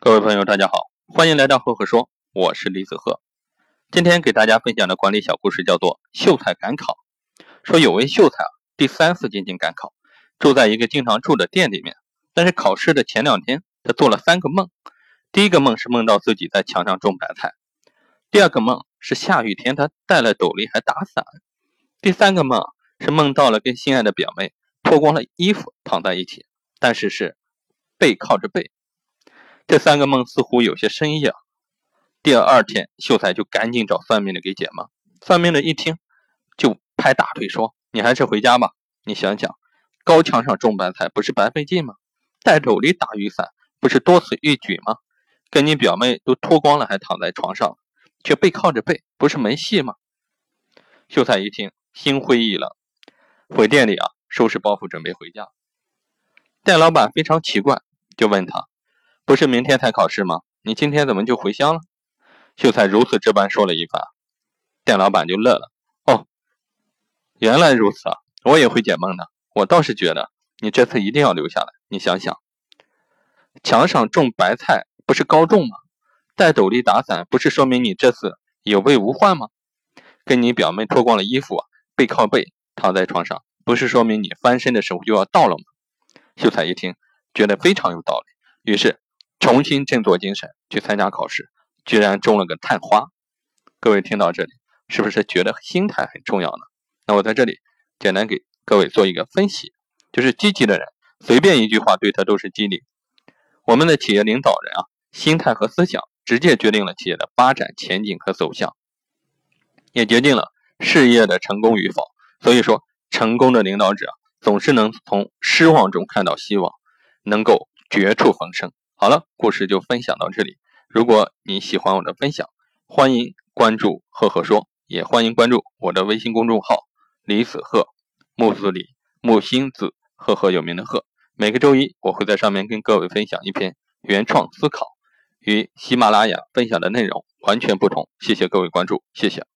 各位朋友，大家好，欢迎来到赫赫说，我是李子赫。今天给大家分享的管理小故事叫做“秀才赶考”。说有位秀才啊，第三次进京赶考，住在一个经常住的店里面。但是考试的前两天，他做了三个梦。第一个梦是梦到自己在墙上种白菜；第二个梦是下雨天，他戴了斗笠还打伞；第三个梦是梦到了跟心爱的表妹脱光了衣服躺在一起，但是是背靠着背。这三个梦似乎有些深意啊。第二天，秀才就赶紧找算命的给解梦。算命的一听，就拍大腿说：“你还是回家吧。你想想，高墙上种白菜不是白费劲吗？戴斗笠打雨伞不是多此一举吗？跟你表妹都脱光了还躺在床上，却背靠着背，不是没戏吗？”秀才一听，心灰意冷，回店里啊收拾包袱准备回家。店老板非常奇怪，就问他。不是明天才考试吗？你今天怎么就回乡了？秀才如此这般说了一番，店老板就乐了。哦，原来如此啊！我也会解梦的。我倒是觉得你这次一定要留下来。你想想，墙上种白菜不是高中吗？戴斗笠打伞不是说明你这次有备无患吗？跟你表妹脱光了衣服，背靠背躺在床上，不是说明你翻身的时候就要到了吗？秀才一听，觉得非常有道理，于是。重新振作精神去参加考试，居然中了个探花。各位听到这里，是不是觉得心态很重要呢？那我在这里简单给各位做一个分析，就是积极的人，随便一句话对他都是激励。我们的企业领导人啊，心态和思想直接决定了企业的发展前景和走向，也决定了事业的成功与否。所以说，成功的领导者总是能从失望中看到希望，能够绝处逢生。好了，故事就分享到这里。如果你喜欢我的分享，欢迎关注“赫赫说”，也欢迎关注我的微信公众号“李子赫木子李木星子赫赫有名的赫”。每个周一，我会在上面跟各位分享一篇原创思考，与喜马拉雅分享的内容完全不同。谢谢各位关注，谢谢。